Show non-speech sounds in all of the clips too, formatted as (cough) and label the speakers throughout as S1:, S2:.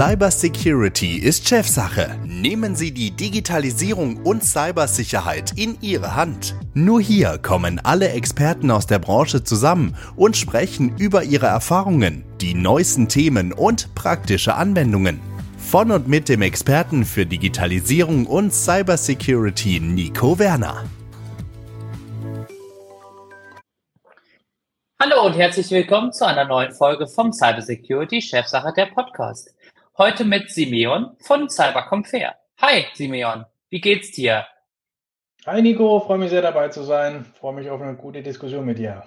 S1: Cybersecurity ist Chefsache. Nehmen Sie die Digitalisierung und Cybersicherheit in Ihre Hand. Nur hier kommen alle Experten aus der Branche zusammen und sprechen über ihre Erfahrungen, die neuesten Themen und praktische Anwendungen. Von und mit dem Experten für Digitalisierung und Cybersecurity Nico Werner.
S2: Hallo und herzlich willkommen zu einer neuen Folge vom Cybersecurity Chefsache der Podcast. Heute mit Simeon von Cybercompare. Hi Simeon, wie geht's dir?
S3: Hi Nico, freue mich sehr dabei zu sein. Freue mich auf eine gute Diskussion mit dir.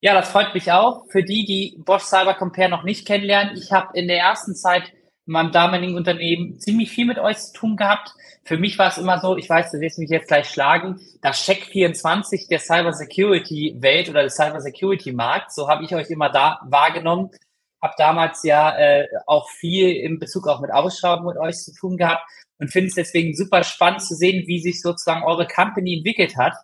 S2: Ja, das freut mich auch. Für die, die Bosch Cybercompare noch nicht kennenlernen, ich habe in der ersten Zeit in meinem damaligen Unternehmen ziemlich viel mit euch zu tun gehabt. Für mich war es immer so, ich weiß, du wirst mich jetzt gleich schlagen, das Check 24 der Cyber Security Welt oder des Cyber Security Markts, so habe ich euch immer da wahrgenommen. Habe damals ja äh, auch viel in Bezug auch mit Ausschreibungen mit euch zu tun gehabt und finde es deswegen super spannend zu sehen, wie sich sozusagen eure Company entwickelt hat.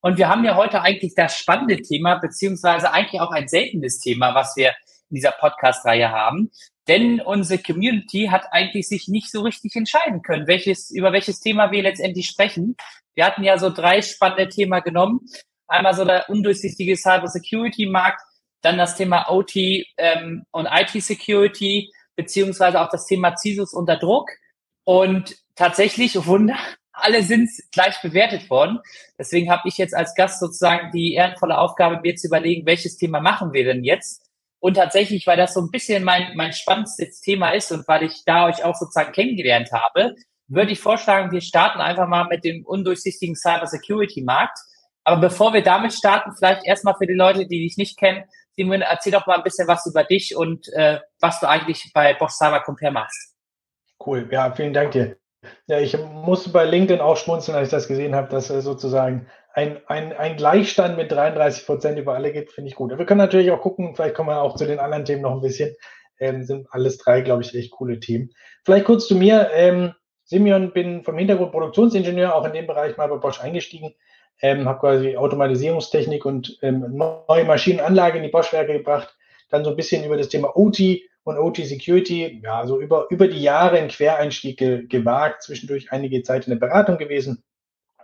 S2: Und wir haben ja heute eigentlich das spannende Thema, beziehungsweise eigentlich auch ein seltenes Thema, was wir in dieser Podcast-Reihe haben. Denn unsere Community hat eigentlich sich nicht so richtig entscheiden können, welches, über welches Thema wir letztendlich sprechen. Wir hatten ja so drei spannende Themen genommen. Einmal so der undurchsichtige Cyber Security Markt, dann das Thema OT ähm, und IT Security, beziehungsweise auch das Thema CISOs unter Druck. Und tatsächlich, oh (laughs) Wunder, alle sind gleich bewertet worden. Deswegen habe ich jetzt als Gast sozusagen die ehrenvolle Aufgabe, mir zu überlegen, welches Thema machen wir denn jetzt? Und tatsächlich, weil das so ein bisschen mein, mein spannendstes Thema ist und weil ich da euch auch sozusagen kennengelernt habe, würde ich vorschlagen, wir starten einfach mal mit dem undurchsichtigen Cyber Security Markt. Aber bevor wir damit starten, vielleicht erstmal für die Leute, die dich nicht kennen, Simon, erzähl doch mal ein bisschen was über dich und äh, was du eigentlich bei Bosch Cyber Compare machst.
S3: Cool, ja, vielen Dank dir. Ja, ich musste bei LinkedIn auch schmunzeln, als ich das gesehen habe, dass sozusagen ein, ein, ein Gleichstand mit 33 Prozent über alle gibt, finde ich gut. Wir können natürlich auch gucken, vielleicht kommen wir auch zu den anderen Themen noch ein bisschen. Ähm, sind alles drei, glaube ich, echt coole Themen. Vielleicht kurz zu mir. Ähm, Simeon, bin vom Hintergrund Produktionsingenieur, auch in dem Bereich mal bei Bosch eingestiegen. Ähm, habe quasi Automatisierungstechnik und ähm, neue Maschinenanlage in die Bosch-Werke gebracht. Dann so ein bisschen über das Thema OT und OT Security, ja, so über, über die Jahre einen Quereinstieg ge gewagt, zwischendurch einige Zeit in der Beratung gewesen.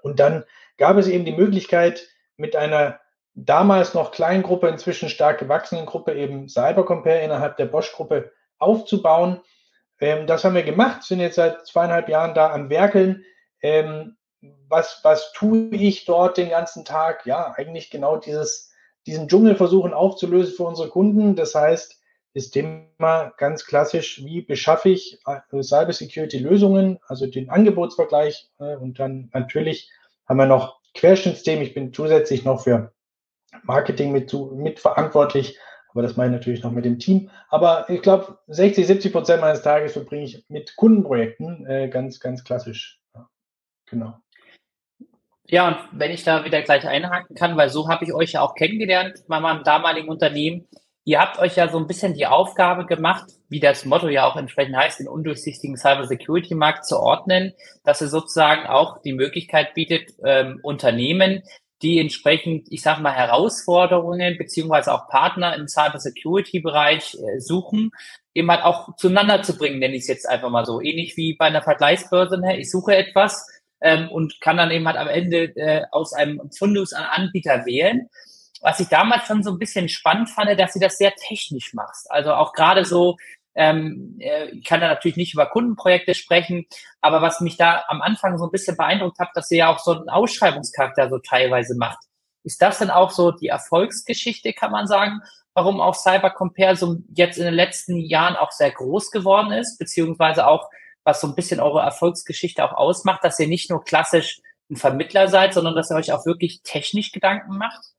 S3: Und dann gab es eben die Möglichkeit, mit einer damals noch kleinen Gruppe, inzwischen stark gewachsenen Gruppe, eben Cybercompare innerhalb der Bosch-Gruppe aufzubauen. Ähm, das haben wir gemacht, sind jetzt seit zweieinhalb Jahren da am Werkeln. Ähm, was, was tue ich dort den ganzen Tag? Ja, eigentlich genau dieses, diesen Dschungel versuchen aufzulösen für unsere Kunden. Das heißt, das Thema ganz klassisch, wie beschaffe ich äh, Cybersecurity-Lösungen, also den Angebotsvergleich äh, und dann natürlich haben wir noch Querschnittsthemen. Ich bin zusätzlich noch für Marketing mit, mit verantwortlich, aber das meine ich natürlich noch mit dem Team. Aber ich glaube, 60, 70 Prozent meines Tages verbringe ich mit Kundenprojekten, äh, ganz, ganz klassisch. Genau.
S2: Ja, und wenn ich da wieder gleich einhaken kann, weil so habe ich euch ja auch kennengelernt bei meinem damaligen Unternehmen. Ihr habt euch ja so ein bisschen die Aufgabe gemacht, wie das Motto ja auch entsprechend heißt, den undurchsichtigen Cybersecurity-Markt zu ordnen, dass ihr sozusagen auch die Möglichkeit bietet, ähm, Unternehmen, die entsprechend, ich sage mal, Herausforderungen beziehungsweise auch Partner im Cybersecurity-Bereich äh, suchen, eben halt auch zueinander zu bringen, nenne ich es jetzt einfach mal so. Ähnlich wie bei einer Vergleichsbörse, ne? ich suche etwas ähm, und kann dann eben halt am Ende äh, aus einem Fundus an Anbieter wählen was ich damals schon so ein bisschen spannend fand, dass sie das sehr technisch machst. Also auch gerade so, ähm, äh, ich kann da natürlich nicht über Kundenprojekte sprechen, aber was mich da am Anfang so ein bisschen beeindruckt hat, dass sie ja auch so einen Ausschreibungscharakter so teilweise macht. Ist das denn auch so die Erfolgsgeschichte, kann man sagen, warum auch Cybercompare so jetzt in den letzten Jahren auch sehr groß geworden ist, beziehungsweise auch, was so ein bisschen eure Erfolgsgeschichte auch ausmacht, dass ihr nicht nur klassisch ein Vermittler seid, sondern dass ihr euch auch wirklich technisch Gedanken macht?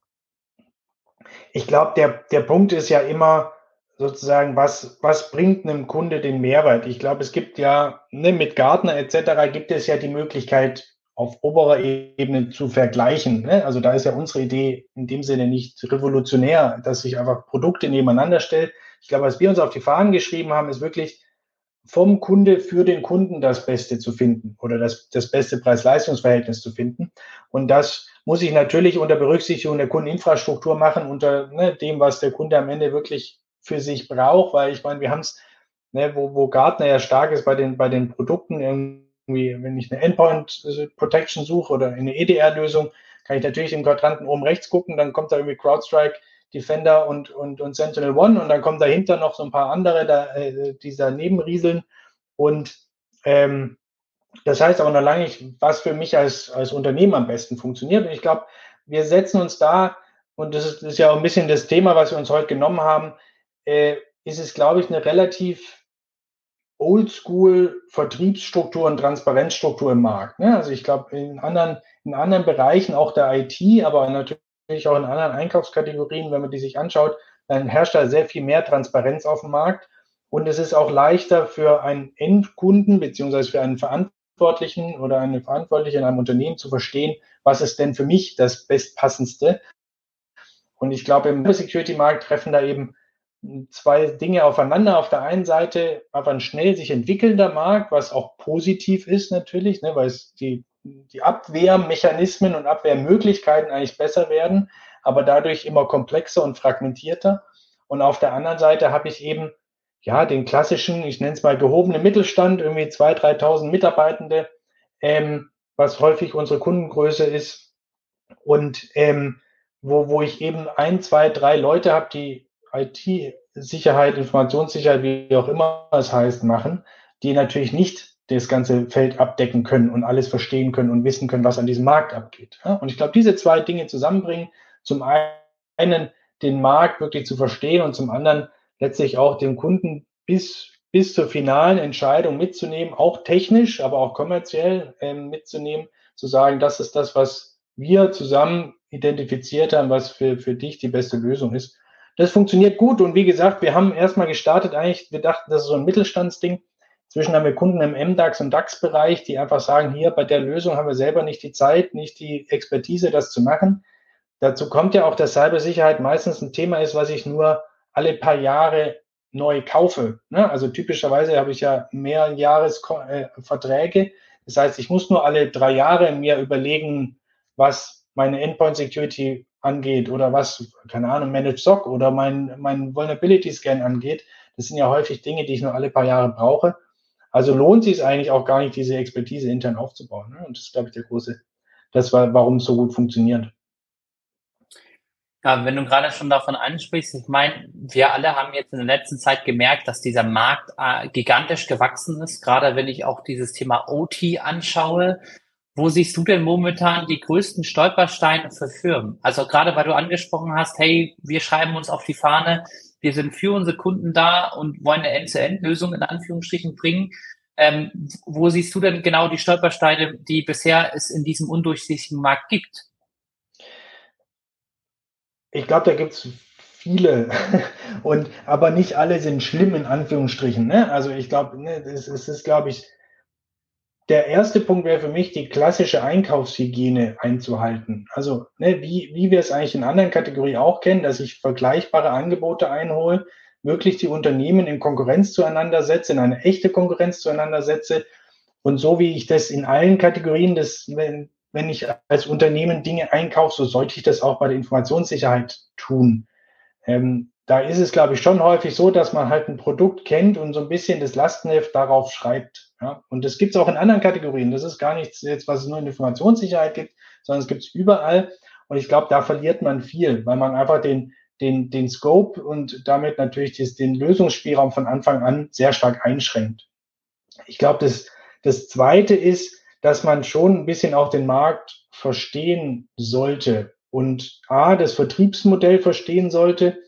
S3: ich glaube, der, der Punkt ist ja immer sozusagen, was, was bringt einem Kunde den Mehrwert? Ich glaube, es gibt ja ne, mit Gartner etc. gibt es ja die Möglichkeit, auf oberer Ebene zu vergleichen. Ne? Also da ist ja unsere Idee in dem Sinne nicht revolutionär, dass sich einfach Produkte nebeneinander stellt. Ich glaube, was wir uns auf die Fahnen geschrieben haben, ist wirklich vom Kunde für den Kunden das Beste zu finden oder das, das beste Preis-Leistungs-Verhältnis zu finden. Und das muss ich natürlich unter Berücksichtigung der Kundeninfrastruktur machen, unter ne, dem, was der Kunde am Ende wirklich für sich braucht, weil ich meine, wir haben es ne, wo, wo Gartner ja stark ist bei den, bei den Produkten, irgendwie, wenn ich eine Endpoint Protection suche oder eine EDR-Lösung, kann ich natürlich im Quadranten oben rechts gucken, dann kommt da irgendwie CrowdStrike, Defender und, und, und Sentinel One und dann kommen dahinter noch so ein paar andere, da, äh, die daneben rieseln. Und ähm, das heißt aber noch lange nicht, was für mich als, als Unternehmen am besten funktioniert. Und ich glaube, wir setzen uns da, und das ist, das ist, ja auch ein bisschen das Thema, was wir uns heute genommen haben, äh, ist es, glaube ich, eine relativ oldschool Vertriebsstruktur und Transparenzstruktur im Markt. Ne? Also ich glaube, in anderen, in anderen Bereichen, auch der IT, aber natürlich auch in anderen Einkaufskategorien, wenn man die sich anschaut, dann herrscht da sehr viel mehr Transparenz auf dem Markt. Und es ist auch leichter für einen Endkunden beziehungsweise für einen Verantwortlichen oder eine Verantwortliche in einem Unternehmen zu verstehen, was ist denn für mich das bestpassendste. Und ich glaube, im Security-Markt treffen da eben zwei Dinge aufeinander. Auf der einen Seite aber ein schnell sich entwickelnder Markt, was auch positiv ist natürlich, ne, weil es die, die Abwehrmechanismen und Abwehrmöglichkeiten eigentlich besser werden, aber dadurch immer komplexer und fragmentierter. Und auf der anderen Seite habe ich eben ja den klassischen, ich nenne es mal gehobenen Mittelstand, irgendwie 2.000, 3.000 Mitarbeitende, ähm, was häufig unsere Kundengröße ist und ähm, wo, wo ich eben ein, zwei, drei Leute habe, die IT-Sicherheit, Informationssicherheit, wie auch immer es heißt, machen, die natürlich nicht das ganze Feld abdecken können und alles verstehen können und wissen können, was an diesem Markt abgeht. Und ich glaube, diese zwei Dinge zusammenbringen, zum einen den Markt wirklich zu verstehen und zum anderen letztlich auch den Kunden bis, bis zur finalen Entscheidung mitzunehmen, auch technisch, aber auch kommerziell äh, mitzunehmen, zu sagen, das ist das, was wir zusammen identifiziert haben, was für, für dich die beste Lösung ist. Das funktioniert gut und wie gesagt, wir haben erstmal gestartet eigentlich, wir dachten, das ist so ein Mittelstandsding. Zwischen haben wir Kunden im MDAX und DAX-Bereich, die einfach sagen, hier bei der Lösung haben wir selber nicht die Zeit, nicht die Expertise, das zu machen. Dazu kommt ja auch, dass Cybersicherheit meistens ein Thema ist, was ich nur alle paar Jahre neu kaufe. Ne? Also typischerweise habe ich ja mehr Jahresverträge. Äh, das heißt, ich muss nur alle drei Jahre mir überlegen, was meine Endpoint Security angeht oder was, keine Ahnung, Managed SOC oder mein, mein Vulnerability Scan angeht. Das sind ja häufig Dinge, die ich nur alle paar Jahre brauche. Also lohnt sich es eigentlich auch gar nicht, diese Expertise intern aufzubauen. Ne? Und das ist, glaube ich, der große, das war, warum es so gut funktioniert.
S2: Ja, wenn du gerade schon davon ansprichst, ich meine, wir alle haben jetzt in der letzten Zeit gemerkt, dass dieser Markt äh, gigantisch gewachsen ist, gerade wenn ich auch dieses Thema OT anschaue. Wo siehst du denn momentan die größten Stolpersteine für Firmen? Also gerade weil du angesprochen hast, hey, wir schreiben uns auf die Fahne, wir sind für unsere Kunden da und wollen eine End-to-End-Lösung in Anführungsstrichen bringen. Ähm, wo siehst du denn genau die Stolpersteine, die bisher es in diesem undurchsichtigen Markt gibt?
S3: Ich glaube, da gibt es viele (laughs) und aber nicht alle sind schlimm in Anführungsstrichen. Ne? Also ich glaube, ne, es, es ist, glaube ich, der erste Punkt wäre für mich, die klassische Einkaufshygiene einzuhalten. Also, ne, wie, wie wir es eigentlich in anderen Kategorien auch kennen, dass ich vergleichbare Angebote einhole, wirklich die Unternehmen in Konkurrenz zueinander setze, in eine echte Konkurrenz zueinander setze. Und so wie ich das in allen Kategorien, des, wenn, wenn ich als Unternehmen Dinge einkaufe, so sollte ich das auch bei der Informationssicherheit tun. Ähm, da ist es, glaube ich, schon häufig so, dass man halt ein Produkt kennt und so ein bisschen das Lastenheft darauf schreibt. Ja? Und das gibt es auch in anderen Kategorien. Das ist gar nichts jetzt, was es nur in Informationssicherheit gibt, sondern es gibt es überall. Und ich glaube, da verliert man viel, weil man einfach den, den, den Scope und damit natürlich das, den Lösungsspielraum von Anfang an sehr stark einschränkt. Ich glaube, das, das Zweite ist, dass man schon ein bisschen auch den Markt verstehen sollte und A, das Vertriebsmodell verstehen sollte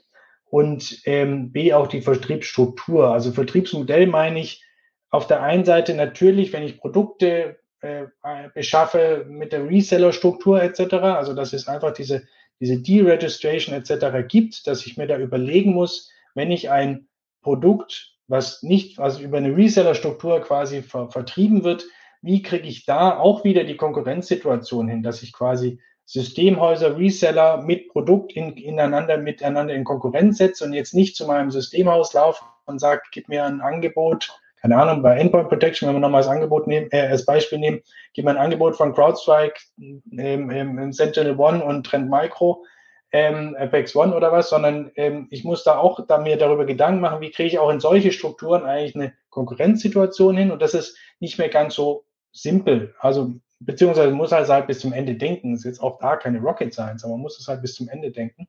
S3: und ähm, B, auch die Vertriebsstruktur. Also Vertriebsmodell meine ich auf der einen Seite natürlich, wenn ich Produkte äh, beschaffe mit der Reseller-Struktur etc., also dass es einfach diese, diese Deregistration etc. gibt, dass ich mir da überlegen muss, wenn ich ein Produkt, was nicht, also über eine Reseller-Struktur quasi ver vertrieben wird, wie kriege ich da auch wieder die Konkurrenzsituation hin, dass ich quasi Systemhäuser, Reseller mit Produkt in, ineinander, miteinander in Konkurrenz setze und jetzt nicht zu meinem Systemhaus laufe und sage, gib mir ein Angebot, keine Ahnung, bei Endpoint Protection, wenn wir nochmal als Angebot nehmen, äh, als Beispiel nehmen, gib mir ein Angebot von CrowdStrike, ähm, ähm, Sentinel One und Trend Micro. ähm, Apex One oder was, sondern ähm, ich muss da auch da mir darüber Gedanken machen, wie kriege ich auch in solche Strukturen eigentlich eine Konkurrenzsituation hin und das ist nicht mehr ganz so simpel. Also beziehungsweise muss halt, halt bis zum Ende denken. Das ist jetzt auch da keine Rocket Science, aber man muss es halt bis zum Ende denken.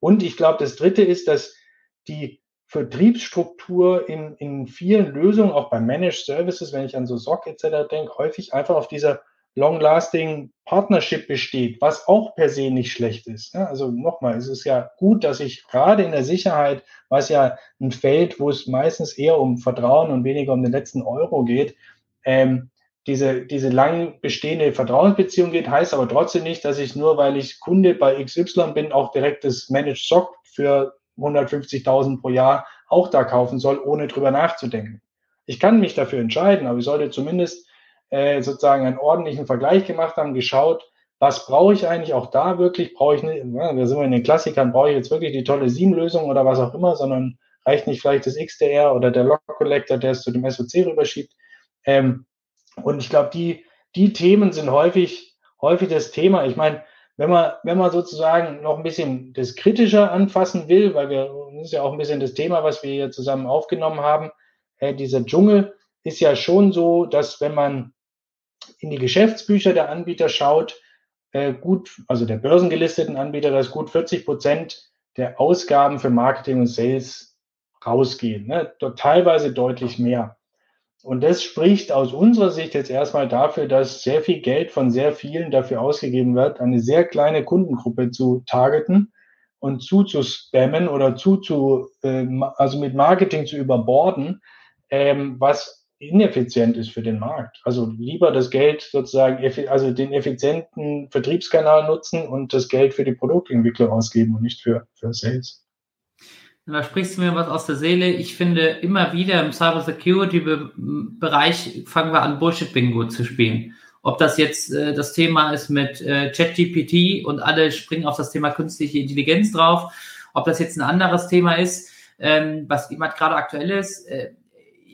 S3: Und ich glaube, das Dritte ist, dass die Vertriebsstruktur in, in vielen Lösungen, auch bei Managed Services, wenn ich an so SOC etc. denke, häufig einfach auf dieser Long-Lasting Partnership besteht, was auch per se nicht schlecht ist. Also nochmal, es ist ja gut, dass ich gerade in der Sicherheit, was ja ein Feld, wo es meistens eher um Vertrauen und weniger um den letzten Euro geht, ähm, diese, diese lang bestehende Vertrauensbeziehung geht, heißt aber trotzdem nicht, dass ich nur, weil ich Kunde bei XY bin, auch direkt das Managed SOC für 150.000 pro Jahr auch da kaufen soll, ohne drüber nachzudenken. Ich kann mich dafür entscheiden, aber ich sollte zumindest äh, sozusagen einen ordentlichen Vergleich gemacht haben, geschaut, was brauche ich eigentlich auch da wirklich? Brauche ich nicht, ja, da sind wir in den Klassikern, brauche ich jetzt wirklich die tolle SIEM-Lösung oder was auch immer, sondern reicht nicht vielleicht das XDR oder der Log Collector, der es zu dem SOC rüberschiebt. Ähm, und ich glaube, die, die Themen sind häufig, häufig das Thema. Ich meine, wenn man, wenn man sozusagen noch ein bisschen das kritischer anfassen will, weil wir, das ist ja auch ein bisschen das Thema, was wir hier zusammen aufgenommen haben, äh, dieser Dschungel ist ja schon so, dass wenn man in die Geschäftsbücher der Anbieter schaut, äh, gut, also der börsengelisteten Anbieter, dass gut 40 Prozent der Ausgaben für Marketing und Sales rausgehen. Ne? Teilweise deutlich mehr. Und das spricht aus unserer Sicht jetzt erstmal dafür, dass sehr viel Geld von sehr vielen dafür ausgegeben wird, eine sehr kleine Kundengruppe zu targeten und zuzuspammen oder zu, zu äh, also mit Marketing zu überborden, ähm, was ineffizient ist für den Markt. Also lieber das Geld sozusagen, also den effizienten Vertriebskanal nutzen und das Geld für die Produktentwickler ausgeben und nicht für, für Sales.
S2: Da sprichst du mir was aus der Seele. Ich finde immer wieder im Cyber Security Bereich fangen wir an Bullshit Bingo zu spielen. Ob das jetzt äh, das Thema ist mit äh, ChatGPT und alle springen auf das Thema künstliche Intelligenz drauf, ob das jetzt ein anderes Thema ist, ähm, was jemand gerade aktuell ist. Äh,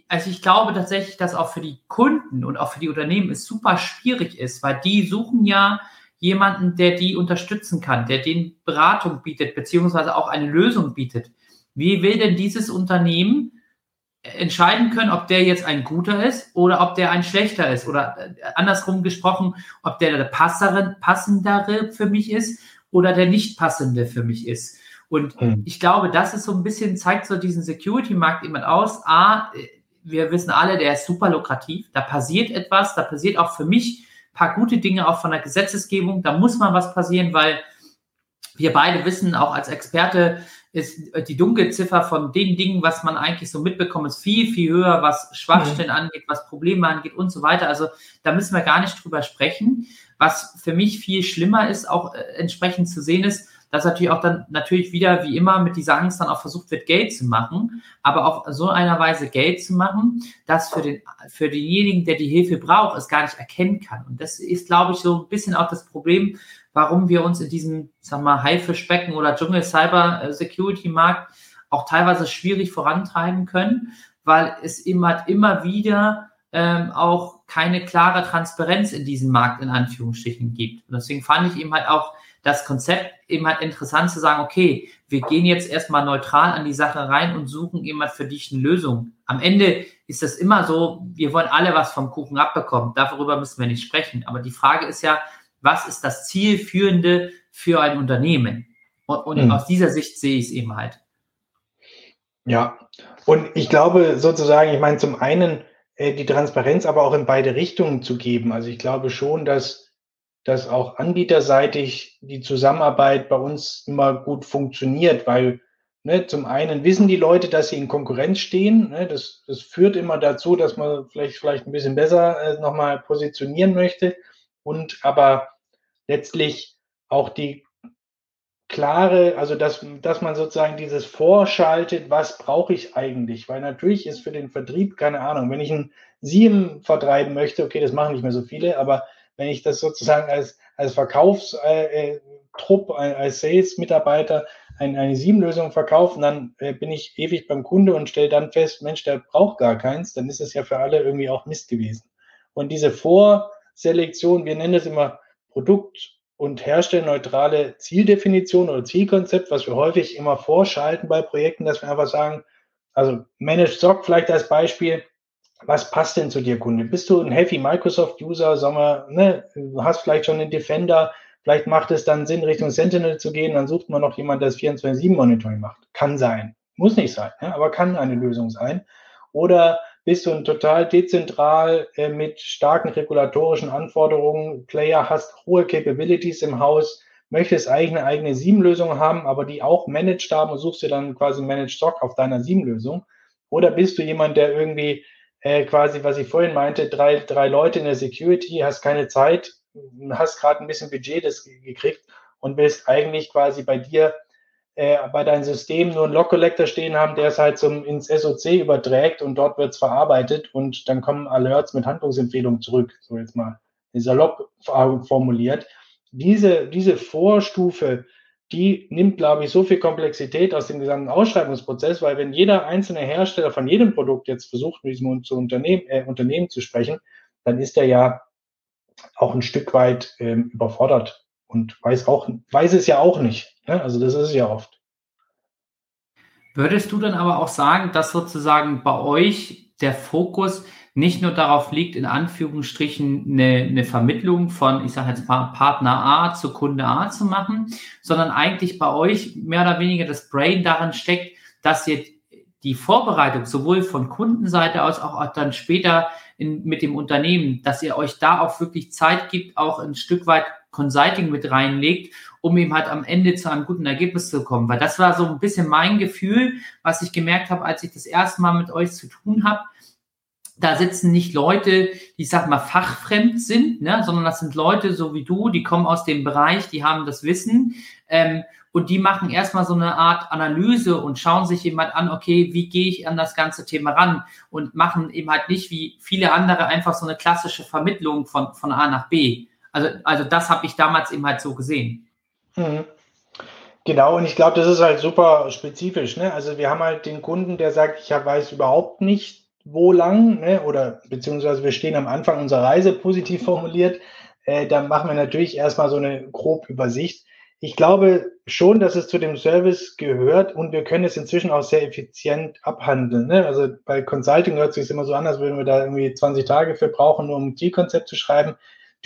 S2: also ich glaube tatsächlich, dass auch für die Kunden und auch für die Unternehmen es super schwierig ist, weil die suchen ja jemanden, der die unterstützen kann, der den Beratung bietet, beziehungsweise auch eine Lösung bietet. Wie will denn dieses Unternehmen entscheiden können, ob der jetzt ein guter ist oder ob der ein schlechter ist? Oder äh, andersrum gesprochen, ob der der passere, passendere für mich ist oder der nicht passende für mich ist. Und hm. ich glaube, das ist so ein bisschen, zeigt so diesen Security-Markt jemand aus. A, wir wissen alle, der ist super lukrativ. Da passiert etwas, da passiert auch für mich ein paar gute Dinge auch von der Gesetzesgebung. Da muss mal was passieren, weil wir beide wissen, auch als Experte, ist die Dunkelziffer von den Dingen, was man eigentlich so mitbekommt, ist viel, viel höher, was Schwachstellen mhm. angeht, was Probleme angeht und so weiter. Also da müssen wir gar nicht drüber sprechen. Was für mich viel schlimmer ist, auch äh, entsprechend zu sehen ist, dass natürlich auch dann natürlich wieder wie immer mit dieser Angst dann auch versucht wird, Geld zu machen, aber auch so einer Weise Geld zu machen, dass für den, für denjenigen, der die Hilfe braucht, es gar nicht erkennen kann. Und das ist, glaube ich, so ein bisschen auch das Problem, warum wir uns in diesem, wir mal, Haifischbecken oder Dschungel Cyber Security Markt auch teilweise schwierig vorantreiben können, weil es immer, immer wieder ähm, auch keine klare Transparenz in diesem Markt in Anführungsstrichen gibt. Und deswegen fand ich eben halt auch das Konzept eben halt interessant zu sagen, okay, wir gehen jetzt erstmal neutral an die Sache rein und suchen eben halt für dich eine Lösung. Am Ende ist das immer so, wir wollen alle was vom Kuchen abbekommen. Darüber müssen wir nicht sprechen. Aber die Frage ist ja, was ist das Zielführende für ein Unternehmen? Und, und mhm. aus dieser Sicht sehe ich es eben halt.
S3: Ja, und ich glaube sozusagen, ich meine, zum einen äh, die Transparenz aber auch in beide Richtungen zu geben. Also ich glaube schon, dass dass auch anbieterseitig die Zusammenarbeit bei uns immer gut funktioniert, weil ne, zum einen wissen die Leute, dass sie in Konkurrenz stehen. Ne, das, das führt immer dazu, dass man vielleicht, vielleicht ein bisschen besser äh, nochmal positionieren möchte und aber letztlich auch die klare, also dass, dass man sozusagen dieses vorschaltet, was brauche ich eigentlich? Weil natürlich ist für den Vertrieb, keine Ahnung, wenn ich ein Sieben vertreiben möchte, okay, das machen nicht mehr so viele, aber wenn ich das sozusagen als, als Verkaufstrupp, äh, äh als Sales-Mitarbeiter ein, eine Sieben-Lösung verkaufen, dann äh, bin ich ewig beim Kunde und stelle dann fest, Mensch, der braucht gar keins, dann ist es ja für alle irgendwie auch Mist gewesen. Und diese Vorselektion, wir nennen das immer Produkt, und herstellerneutrale Zieldefinition oder Zielkonzept, was wir häufig immer vorschalten bei Projekten, dass wir einfach sagen, also Managed SOC vielleicht als Beispiel, was passt denn zu dir, Kunde? Bist du ein Heavy Microsoft-User, sagen wir, ne, hast vielleicht schon einen Defender, vielleicht macht es dann Sinn, Richtung Sentinel zu gehen, dann sucht man noch jemand, der das 24-7-Monitoring macht. Kann sein. Muss nicht sein, ne, aber kann eine Lösung sein. Oder bist du ein total dezentral äh, mit starken regulatorischen Anforderungen, Player, hast hohe Capabilities im Haus, möchtest eigentlich eine eigene SIEM-Lösung haben, aber die auch managed haben und suchst dir dann quasi Managed Stock auf deiner SIEM-Lösung. Oder bist du jemand, der irgendwie äh, quasi, was ich vorhin meinte, drei, drei Leute in der Security, hast keine Zeit, hast gerade ein bisschen Budget das gekriegt und willst eigentlich quasi bei dir äh, bei deinem System nur einen Log Collector stehen haben, der es halt zum, ins SOC überträgt und dort wird es verarbeitet und dann kommen Alerts mit Handlungsempfehlungen zurück. So jetzt mal salopp formuliert. Diese, diese Vorstufe, die nimmt, glaube ich, so viel Komplexität aus dem gesamten Ausschreibungsprozess, weil wenn jeder einzelne Hersteller von jedem Produkt jetzt versucht, mit diesem zu Unternehmen, äh, Unternehmen zu sprechen, dann ist er ja auch ein Stück weit ähm, überfordert und weiß auch, weiß es ja auch nicht. Ne? Also das ist es ja oft.
S2: Würdest du dann aber auch sagen, dass sozusagen bei euch der Fokus nicht nur darauf liegt, in Anführungsstrichen eine, eine Vermittlung von, ich sage jetzt mal, Partner A zu Kunde A zu machen, sondern eigentlich bei euch mehr oder weniger das Brain darin steckt, dass ihr die Vorbereitung sowohl von Kundenseite aus auch dann später in, mit dem Unternehmen, dass ihr euch da auch wirklich Zeit gibt, auch ein Stück weit Consulting mit reinlegt, um eben halt am Ende zu einem guten Ergebnis zu kommen. Weil das war so ein bisschen mein Gefühl, was ich gemerkt habe, als ich das erste Mal mit euch zu tun habe. Da sitzen nicht Leute, die, ich sag mal, fachfremd sind, ne, sondern das sind Leute so wie du, die kommen aus dem Bereich, die haben das Wissen ähm, und die machen erstmal so eine Art Analyse und schauen sich eben halt an, okay, wie gehe ich an das ganze Thema ran und machen eben halt nicht wie viele andere einfach so eine klassische Vermittlung von, von A nach B. Also, also das habe ich damals eben halt so gesehen. Mhm.
S3: Genau, und ich glaube, das ist halt super spezifisch. Ne? Also wir haben halt den Kunden, der sagt, ich weiß überhaupt nicht, wo lang, ne? oder beziehungsweise wir stehen am Anfang unserer Reise, positiv formuliert. Äh, dann machen wir natürlich erstmal so eine grobe Übersicht. Ich glaube schon, dass es zu dem Service gehört und wir können es inzwischen auch sehr effizient abhandeln. Ne? Also bei Consulting hört es sich immer so an, als würden wir da irgendwie 20 Tage für brauchen, nur um ein Zielkonzept zu schreiben.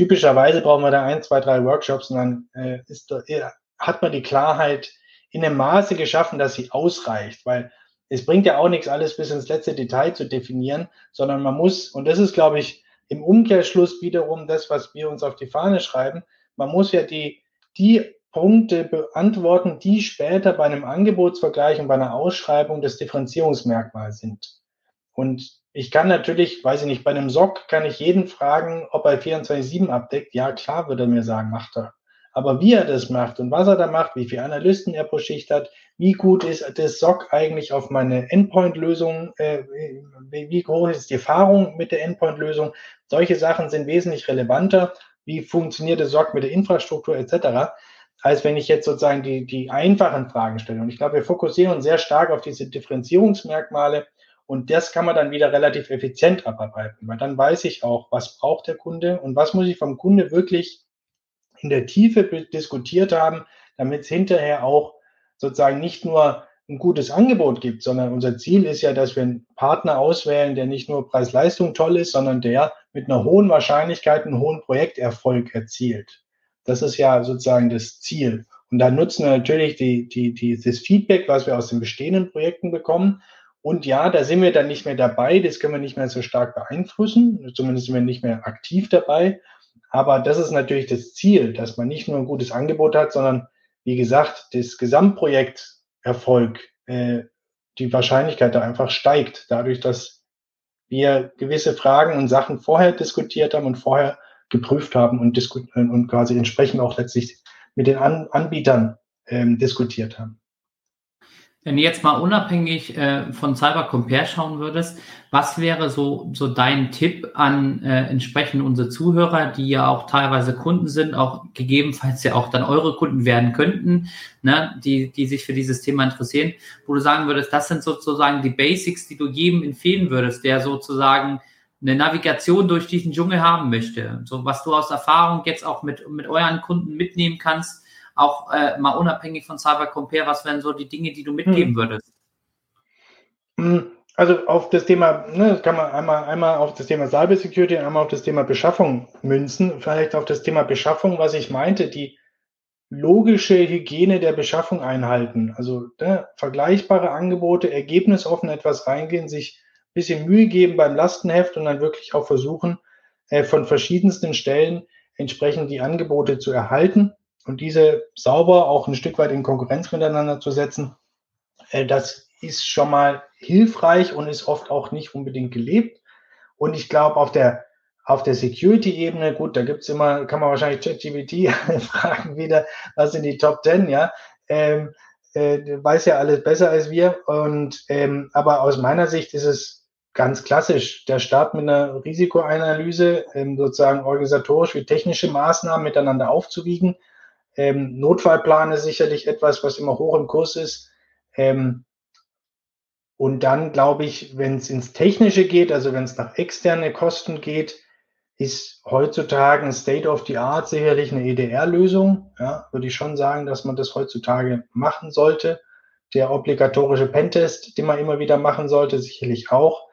S3: Typischerweise brauchen wir da ein, zwei, drei Workshops und dann äh, ist, äh, hat man die Klarheit in einem Maße geschaffen, dass sie ausreicht, weil es bringt ja auch nichts, alles bis ins letzte Detail zu definieren, sondern man muss, und das ist, glaube ich, im Umkehrschluss wiederum das, was wir uns auf die Fahne schreiben, man muss ja die, die Punkte beantworten, die später bei einem Angebotsvergleich und bei einer Ausschreibung das Differenzierungsmerkmal sind. Und ich kann natürlich, weiß ich nicht, bei einem SOC kann ich jeden fragen, ob er 24-7 abdeckt. Ja, klar, würde er mir sagen, macht er. Aber wie er das macht und was er da macht, wie viele Analysten er pro Schicht hat, wie gut ist das SOC eigentlich auf meine Endpoint-Lösung, äh, wie groß ist die Erfahrung mit der Endpoint-Lösung, solche Sachen sind wesentlich relevanter. Wie funktioniert das SOC mit der Infrastruktur etc., als wenn ich jetzt sozusagen die, die einfachen Fragen stelle. Und ich glaube, wir fokussieren uns sehr stark auf diese Differenzierungsmerkmale und das kann man dann wieder relativ effizient abarbeiten, weil dann weiß ich auch, was braucht der Kunde und was muss ich vom Kunde wirklich in der Tiefe diskutiert haben, damit es hinterher auch sozusagen nicht nur ein gutes Angebot gibt, sondern unser Ziel ist ja, dass wir einen Partner auswählen, der nicht nur Preis-Leistung toll ist, sondern der mit einer hohen Wahrscheinlichkeit einen hohen Projekterfolg erzielt. Das ist ja sozusagen das Ziel. Und da nutzen wir natürlich die, die, die, das Feedback, was wir aus den bestehenden Projekten bekommen, und ja, da sind wir dann nicht mehr dabei, das können wir nicht mehr so stark beeinflussen, zumindest sind wir nicht mehr aktiv dabei. Aber das ist natürlich das Ziel, dass man nicht nur ein gutes Angebot hat, sondern wie gesagt, das Gesamtprojekterfolg, äh, die Wahrscheinlichkeit da einfach steigt, dadurch, dass wir gewisse Fragen und Sachen vorher diskutiert haben und vorher geprüft haben und, und quasi entsprechend auch letztlich mit den An Anbietern ähm, diskutiert haben.
S2: Wenn du jetzt mal unabhängig äh, von Cyber Compare schauen würdest, was wäre so, so dein Tipp an äh, entsprechend unsere Zuhörer, die ja auch teilweise Kunden sind, auch gegebenenfalls ja auch dann eure Kunden werden könnten, ne, die, die sich für dieses Thema interessieren, wo du sagen würdest, das sind sozusagen die Basics, die du jedem empfehlen würdest, der sozusagen eine Navigation durch diesen Dschungel haben möchte. So was du aus Erfahrung jetzt auch mit, mit euren Kunden mitnehmen kannst, auch äh, mal unabhängig von Cyber Compare, was wären so die Dinge, die du mitgeben hm. würdest?
S3: Hm, also auf das Thema, ne, kann man einmal, einmal auf das Thema Cyber Security, einmal auf das Thema Beschaffung münzen. Vielleicht auf das Thema Beschaffung, was ich meinte, die logische Hygiene der Beschaffung einhalten. Also ne, vergleichbare Angebote, ergebnisoffen etwas reingehen, sich ein bisschen Mühe geben beim Lastenheft und dann wirklich auch versuchen, äh, von verschiedensten Stellen entsprechend die Angebote zu erhalten und diese sauber auch ein Stück weit in Konkurrenz miteinander zu setzen. Äh, das ist schon mal hilfreich und ist oft auch nicht unbedingt gelebt. Und ich glaube, auf der, auf der Security-Ebene, gut, da gibt's immer, kann man wahrscheinlich ChatGPT (laughs) fragen wieder, was sind die Top 10, ja. Ähm, äh, weiß ja alles besser als wir. Und ähm, aber aus meiner Sicht ist es ganz klassisch der Start mit einer Risikoanalyse, ähm, sozusagen organisatorisch wie technische Maßnahmen miteinander aufzuwiegen. Ähm, Notfallplan ist sicherlich etwas, was immer hoch im Kurs ist. Ähm, und dann glaube ich, wenn es ins Technische geht, also wenn es nach externe Kosten geht, ist heutzutage ein State of the Art sicherlich eine EDR-Lösung. Ja, würde ich schon sagen, dass man das heutzutage machen sollte. Der obligatorische Pentest, den man immer wieder machen sollte, sicherlich auch.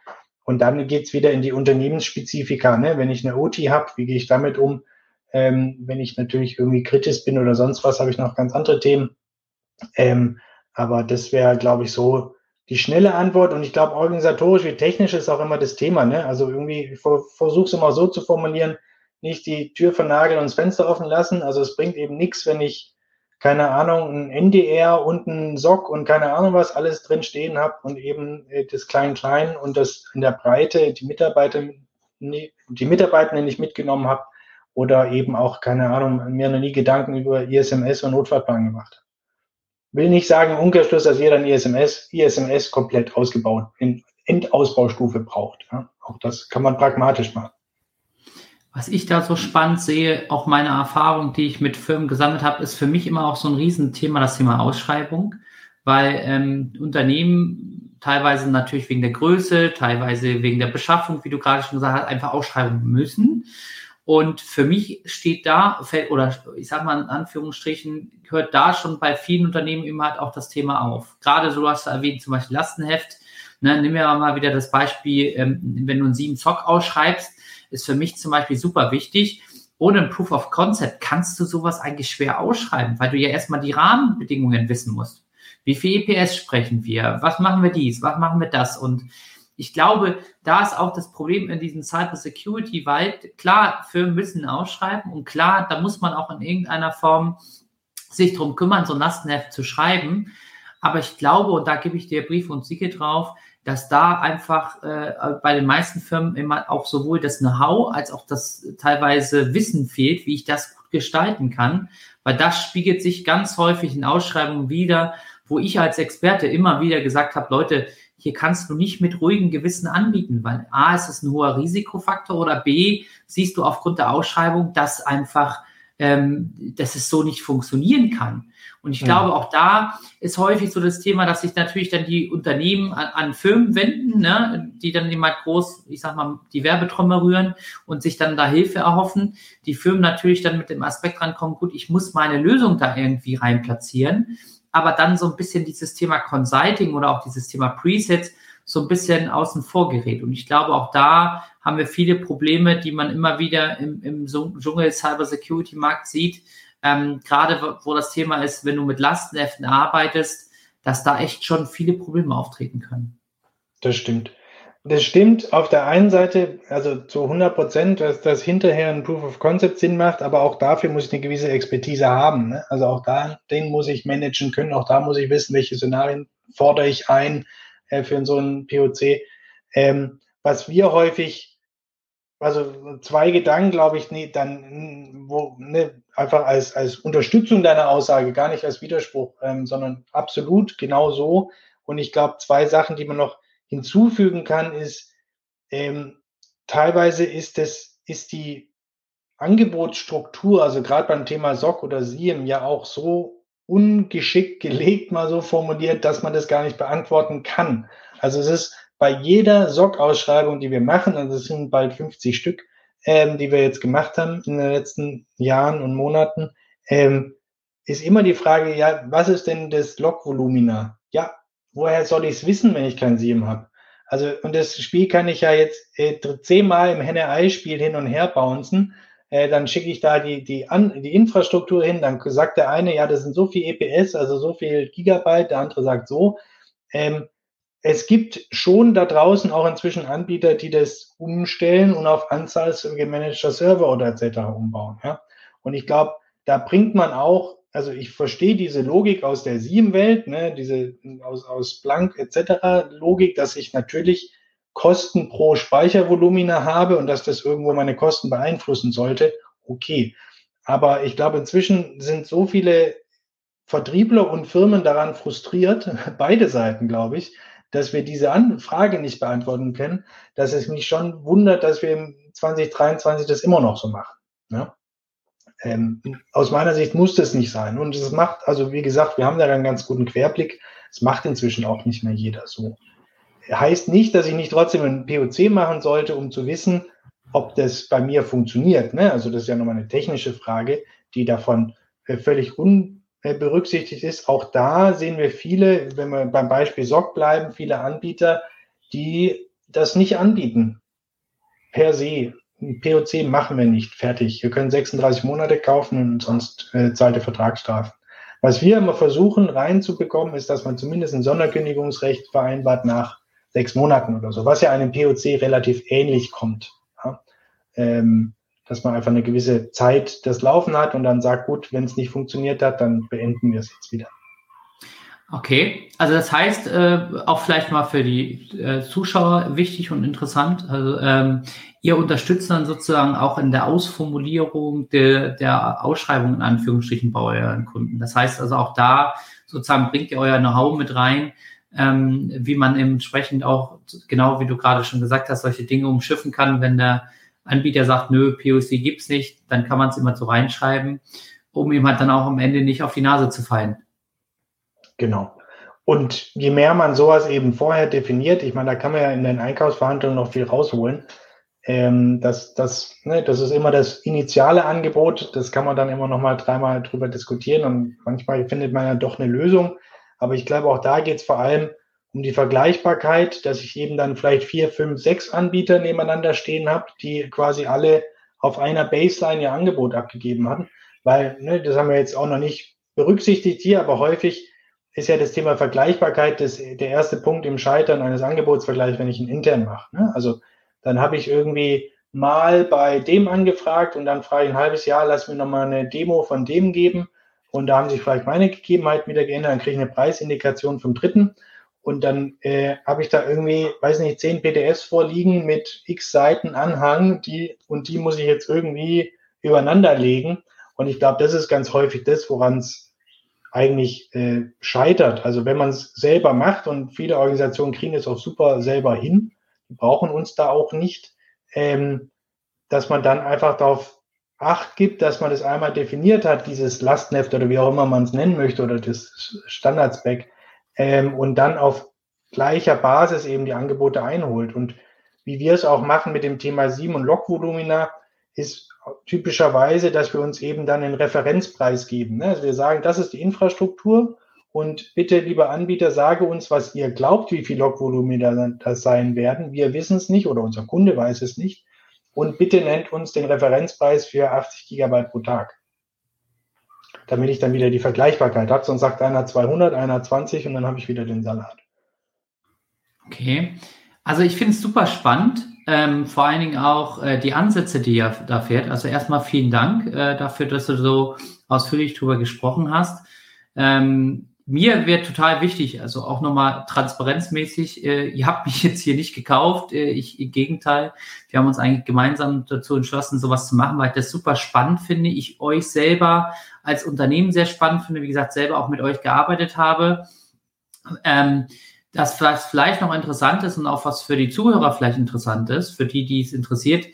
S3: Und dann geht's wieder in die Unternehmensspezifika. Ne? Wenn ich eine OT habe, wie gehe ich damit um? Ähm, wenn ich natürlich irgendwie kritisch bin oder sonst was, habe ich noch ganz andere Themen. Ähm, aber das wäre, glaube ich, so die schnelle Antwort und ich glaube, organisatorisch wie technisch ist auch immer das Thema. Ne? Also irgendwie, es immer so zu formulieren, nicht die Tür vernageln und das Fenster offen lassen. Also es bringt eben nichts, wenn ich, keine Ahnung, ein NDR und ein SOC und keine Ahnung was alles drin stehen habe und eben äh, das Klein-Klein und das in der Breite die Mitarbeiter, die Mitarbeiter nicht mitgenommen habe oder eben auch, keine Ahnung, mir noch nie Gedanken über ISMS und Notfallplan gemacht will nicht sagen im Umkehrschluss, dass jeder ein ISMS, ISMS komplett ausgebaut, in Endausbaustufe braucht. Ja. Auch das kann man pragmatisch machen.
S2: Was ich da so spannend sehe, auch meine Erfahrung, die ich mit Firmen gesammelt habe, ist für mich immer auch so ein Riesenthema, das Thema Ausschreibung, weil ähm, Unternehmen teilweise natürlich wegen der Größe, teilweise wegen der Beschaffung, wie du gerade schon gesagt hast, einfach ausschreiben müssen. Und für mich steht da, oder ich sag mal in Anführungsstrichen, hört da schon bei vielen Unternehmen immer halt auch das Thema auf. Gerade so, du hast erwähnt, zum Beispiel Lastenheft. Ne, nimm mir mal wieder das Beispiel, ähm, wenn du einen 7 Zock ausschreibst, ist für mich zum Beispiel super wichtig. Ohne ein Proof of Concept kannst du sowas eigentlich schwer ausschreiben, weil du ja erstmal die Rahmenbedingungen wissen musst. Wie viel EPS sprechen wir? Was machen wir dies? Was machen wir das? Und ich glaube, da ist auch das Problem in diesem Cyber Security, weil klar, Firmen müssen ausschreiben und klar, da muss man auch in irgendeiner Form sich drum kümmern, so ein Lastenheft zu schreiben. Aber ich glaube, und da gebe ich dir Brief und Siegel drauf, dass da einfach äh, bei den meisten Firmen immer auch sowohl das Know-how als auch das teilweise Wissen fehlt, wie ich das gut gestalten kann, weil das spiegelt sich ganz häufig in Ausschreibungen wieder, wo ich als Experte immer wieder gesagt habe, Leute, hier kannst du nicht mit ruhigem Gewissen anbieten, weil A, ist es ein hoher Risikofaktor oder B, siehst du aufgrund der Ausschreibung, dass einfach, ähm, dass es so nicht funktionieren kann. Und ich ja. glaube, auch da ist häufig so das Thema, dass sich natürlich dann die Unternehmen an, an Firmen wenden, ne, die dann immer groß, ich sag mal, die Werbetrommel rühren und sich dann da Hilfe erhoffen. Die Firmen natürlich dann mit dem Aspekt rankommen, gut, ich muss meine Lösung da irgendwie rein platzieren aber dann so ein bisschen dieses Thema Consulting oder auch dieses Thema Presets so ein bisschen außen vor gerät. Und ich glaube, auch da haben wir viele Probleme, die man immer wieder im, im Dschungel Cyber Security Markt sieht. Ähm, gerade wo das Thema ist, wenn du mit Lastenheften arbeitest, dass da echt schon viele Probleme auftreten können.
S3: Das stimmt. Das stimmt auf der einen Seite, also zu 100 Prozent, dass das hinterher ein Proof of Concept Sinn macht, aber auch dafür muss ich eine gewisse Expertise haben. Ne? Also auch da, den muss ich managen können, auch da muss ich wissen, welche Szenarien fordere ich ein äh, für so einen POC. Ähm, was wir häufig, also zwei Gedanken, glaube ich, nee, dann wo, ne, einfach als, als Unterstützung deiner Aussage, gar nicht als Widerspruch, ähm, sondern absolut genau so. Und ich glaube, zwei Sachen, die man noch hinzufügen kann, ist, ähm, teilweise ist es, ist die Angebotsstruktur, also gerade beim Thema SOC oder SIEM ja auch so ungeschickt (laughs) gelegt, mal so formuliert, dass man das gar nicht beantworten kann. Also es ist bei jeder SOC-Ausschreibung, die wir machen, also es sind bald 50 Stück, ähm, die wir jetzt gemacht haben in den letzten Jahren und Monaten, ähm, ist immer die Frage, ja, was ist denn das Log-Volumina? Ja, woher soll ich es wissen, wenn ich kein SIEM habe? Also, und das Spiel kann ich ja jetzt äh, zehnmal im Henne-Ei-Spiel hin und her bouncen. Äh, dann schicke ich da die, die, An die Infrastruktur hin, dann sagt der eine, ja, das sind so viel EPS, also so viel Gigabyte, der andere sagt so. Ähm, es gibt schon da draußen auch inzwischen Anbieter, die das umstellen und auf Anzahl gemanagter Server oder etc. umbauen. Ja? Und ich glaube, da bringt man auch, also ich verstehe diese Logik aus der SIEM-Welt, ne, diese aus, aus Blank etc. Logik, dass ich natürlich Kosten pro Speichervolumina habe und dass das irgendwo meine Kosten beeinflussen sollte. Okay. Aber ich glaube, inzwischen sind so viele Vertriebler und Firmen daran frustriert, (laughs) beide Seiten, glaube ich, dass wir diese Frage nicht beantworten können, dass es mich schon wundert, dass wir im 2023 das immer noch so machen. Ja? Ähm, aus meiner Sicht muss das nicht sein. Und es macht, also wie gesagt, wir haben da einen ganz guten Querblick. Es macht inzwischen auch nicht mehr jeder so. Heißt nicht, dass ich nicht trotzdem ein POC machen sollte, um zu wissen, ob das bei mir funktioniert. Ne? Also das ist ja nochmal eine technische Frage, die davon äh, völlig un äh, berücksichtigt ist. Auch da sehen wir viele, wenn wir beim Beispiel SOC bleiben, viele Anbieter, die das nicht anbieten. Per se. POC machen wir nicht fertig. Wir können 36 Monate kaufen und sonst äh, zahlt der Vertragsstrafen. Was wir immer versuchen reinzubekommen, ist, dass man zumindest ein Sonderkündigungsrecht vereinbart nach sechs Monaten oder so, was ja einem POC relativ ähnlich kommt. Ja? Ähm, dass man einfach eine gewisse Zeit das Laufen hat und dann sagt, gut, wenn es nicht funktioniert hat, dann beenden wir es jetzt wieder.
S2: Okay, also das heißt, äh, auch vielleicht mal für die äh, Zuschauer wichtig und interessant, also ähm, ihr unterstützt dann sozusagen auch in der Ausformulierung de, der Ausschreibung in Anführungsstrichen bei euren Kunden. Das heißt also auch da sozusagen bringt ihr euer Know-how mit rein, ähm, wie man entsprechend auch, genau wie du gerade schon gesagt hast, solche Dinge umschiffen kann, wenn der Anbieter sagt, nö, POC gibt's nicht, dann kann man es immer so reinschreiben, um ihm halt dann auch am Ende nicht auf die Nase zu fallen.
S3: Genau. Und je mehr man sowas eben vorher definiert, ich meine, da kann man ja in den Einkaufsverhandlungen noch viel rausholen. Ähm, das, das, ne, das ist immer das initiale Angebot. Das kann man dann immer noch mal dreimal drüber diskutieren und manchmal findet man ja doch eine Lösung. Aber ich glaube, auch da geht es vor allem um die Vergleichbarkeit, dass ich eben dann vielleicht vier, fünf, sechs Anbieter nebeneinander stehen habe, die quasi alle auf einer Baseline ihr Angebot abgegeben haben. Weil, ne, das haben wir jetzt auch noch nicht berücksichtigt hier, aber häufig ist ja das Thema Vergleichbarkeit das, der erste Punkt im Scheitern eines Angebotsvergleichs, wenn ich ihn intern mache. Ne? Also dann habe ich irgendwie mal bei dem angefragt und dann frage ich ein halbes Jahr, lass mir nochmal eine Demo von dem geben und da haben sich vielleicht meine Gegebenheiten wieder geändert, dann kriege ich eine Preisindikation vom dritten und dann äh, habe ich da irgendwie, weiß nicht, zehn PDFs vorliegen mit x Seiten Anhang, die und die muss ich jetzt irgendwie übereinander legen. Und ich glaube, das ist ganz häufig das, woran es eigentlich äh, scheitert. Also wenn man es selber macht und viele Organisationen kriegen es auch super selber hin, brauchen uns da auch nicht, ähm, dass man dann einfach darauf Acht gibt, dass man das einmal definiert hat, dieses Lastneft oder wie auch immer man es nennen möchte oder das Standardspec ähm, und dann auf gleicher Basis eben die Angebote einholt. Und wie wir es auch machen mit dem Thema SIEM und Logvolumina, ist typischerweise, dass wir uns eben dann einen Referenzpreis geben. Ne? Also wir sagen, das ist die Infrastruktur und bitte, lieber Anbieter, sage uns, was ihr glaubt, wie viel Logvolumina das sein werden. Wir wissen es nicht oder unser Kunde weiß es nicht. Und bitte nennt uns den Referenzpreis für 80 Gigabyte pro Tag damit ich dann wieder die Vergleichbarkeit habe. Sonst sagt einer 200, einer 20 und dann habe ich wieder den Salat.
S2: Okay. Also ich finde es super spannend, ähm, vor allen Dingen auch äh, die Ansätze, die ihr da fährt. Also erstmal vielen Dank äh, dafür, dass du so ausführlich darüber gesprochen hast. Ähm, mir wäre total wichtig, also auch nochmal transparenzmäßig, äh, ihr habt mich (laughs) jetzt hier nicht gekauft, äh, ich im Gegenteil, wir haben uns eigentlich gemeinsam dazu entschlossen, sowas zu machen, weil ich das super spannend finde, ich euch selber als Unternehmen sehr spannend finde, wie gesagt, selber auch mit euch gearbeitet habe. Ähm, das was vielleicht noch interessant ist und auch was für die Zuhörer vielleicht interessant ist, für die, die es interessiert,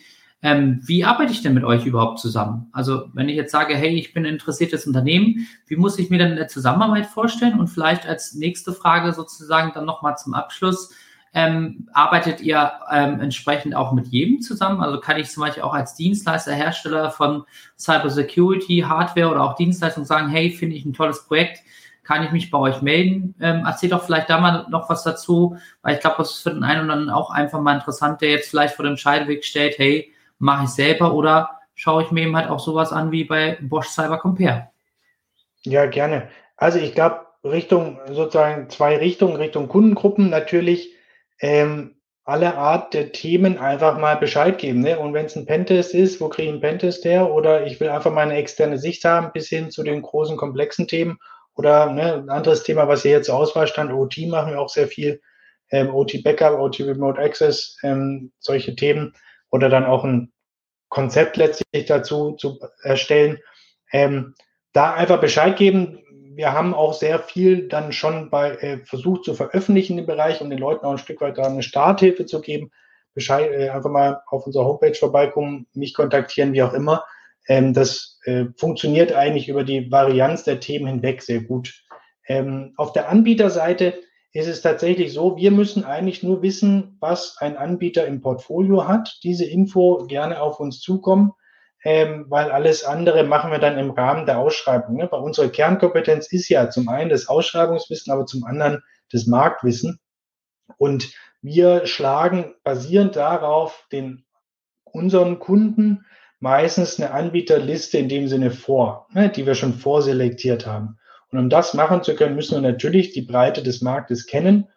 S2: ähm, wie arbeite ich denn mit euch überhaupt zusammen? Also wenn ich jetzt sage, hey, ich bin ein interessiertes Unternehmen, wie muss ich mir denn eine Zusammenarbeit vorstellen? Und vielleicht als nächste Frage sozusagen dann nochmal zum Abschluss, Ähm, arbeitet ihr ähm, entsprechend auch mit jedem zusammen? Also kann ich zum Beispiel auch als Dienstleister, Hersteller von Cybersecurity, Hardware oder auch Dienstleistung sagen, hey, finde ich ein tolles Projekt, kann ich mich bei euch melden? Ähm, erzähl doch vielleicht da mal noch was dazu, weil ich glaube, das ist für den einen oder anderen auch einfach mal interessant, der jetzt vielleicht vor dem Scheideweg steht, hey, mache ich selber oder schaue ich mir eben halt auch sowas an wie bei Bosch Cyber Compare.
S3: Ja, gerne. Also ich glaube, Richtung sozusagen zwei Richtungen, Richtung Kundengruppen natürlich ähm, alle Art der Themen einfach mal Bescheid geben. Ne? Und wenn es ein Pentest ist, wo kriege ich einen Pentest her? Oder ich will einfach mal eine externe Sicht haben, bis hin zu den großen, komplexen Themen. Oder ne, ein anderes Thema, was hier jetzt zur Auswahl stand, OT machen wir auch sehr viel. Ähm, OT Backup, OT Remote Access, ähm, solche Themen. Oder dann auch ein Konzept letztlich dazu zu erstellen. Ähm, da einfach Bescheid geben. Wir haben auch sehr viel dann schon bei äh, versucht zu veröffentlichen im Bereich, um den Leuten auch ein Stück weit da eine Starthilfe zu geben. Bescheid, äh, einfach mal auf unserer Homepage vorbeikommen, mich kontaktieren, wie auch immer. Ähm, das äh, funktioniert eigentlich über die Varianz der Themen hinweg sehr gut. Ähm, auf der Anbieterseite ist es tatsächlich so, wir müssen eigentlich nur wissen, was ein Anbieter im Portfolio hat. Diese Info gerne auf uns zukommen, ähm, weil alles andere machen wir dann im Rahmen der Ausschreibung. Ne? Bei unserer Kernkompetenz ist ja zum einen das Ausschreibungswissen, aber zum anderen das Marktwissen. Und wir schlagen basierend darauf den unseren Kunden meistens eine Anbieterliste in dem Sinne vor, ne, die wir schon vorselektiert haben. Und um das machen zu können, müssen wir natürlich die Breite des Marktes kennen.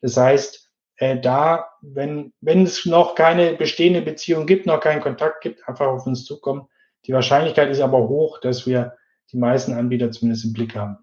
S3: Das heißt, äh, da, wenn, wenn es noch keine bestehende Beziehung gibt, noch keinen Kontakt gibt, einfach auf uns zukommen. Die Wahrscheinlichkeit ist aber hoch, dass wir die meisten Anbieter zumindest im Blick haben.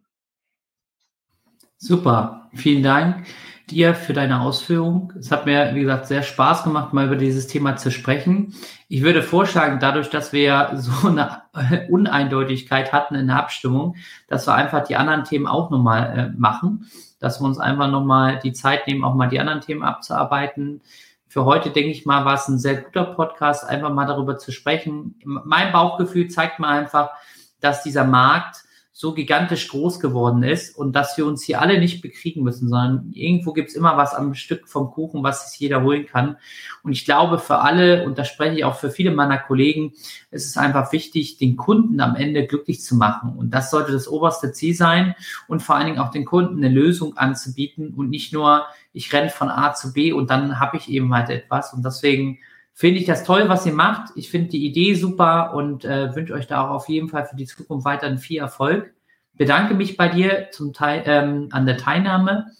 S2: Super, vielen Dank dir für deine Ausführung. Es hat mir, wie gesagt, sehr Spaß gemacht, mal über dieses Thema zu sprechen. Ich würde vorschlagen, dadurch, dass wir (laughs) so eine Uneindeutigkeit hatten in der Abstimmung, dass wir einfach die anderen Themen auch nochmal äh, machen, dass wir uns einfach nochmal die Zeit nehmen, auch mal die anderen Themen abzuarbeiten. Für heute, denke ich mal, war es ein sehr guter Podcast, einfach mal darüber zu sprechen. Mein Bauchgefühl zeigt mir einfach, dass dieser Markt so gigantisch groß geworden ist und dass wir uns hier alle nicht bekriegen müssen, sondern irgendwo gibt es immer was am Stück vom Kuchen, was sich jeder holen kann. Und ich glaube, für alle, und da spreche ich auch für viele meiner Kollegen, ist es einfach wichtig, den Kunden am Ende glücklich zu machen. Und das sollte das oberste Ziel sein und vor allen Dingen auch den Kunden eine Lösung anzubieten und nicht nur, ich renne von A zu B und dann habe ich eben halt etwas. Und deswegen finde ich das toll, was ihr macht. Ich finde die Idee super und äh, wünsche euch da auch auf jeden Fall für die Zukunft weiterhin viel Erfolg. Bedanke mich bei dir zum Teil, ähm, an der Teilnahme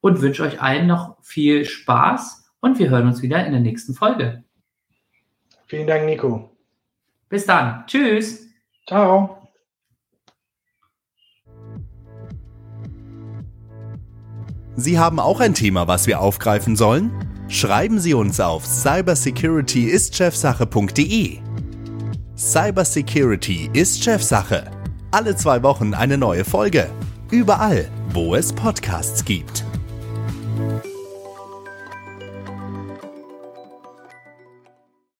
S2: und wünsche euch allen noch viel Spaß und wir hören uns wieder in der nächsten Folge.
S3: Vielen Dank, Nico.
S2: Bis dann. Tschüss.
S3: Ciao.
S1: Sie haben auch ein Thema, was wir aufgreifen sollen? Schreiben Sie uns auf cybersecurityistchefsache.de. Cybersecurity ist Chefsache. Alle zwei Wochen eine neue Folge. Überall, wo es Podcasts gibt.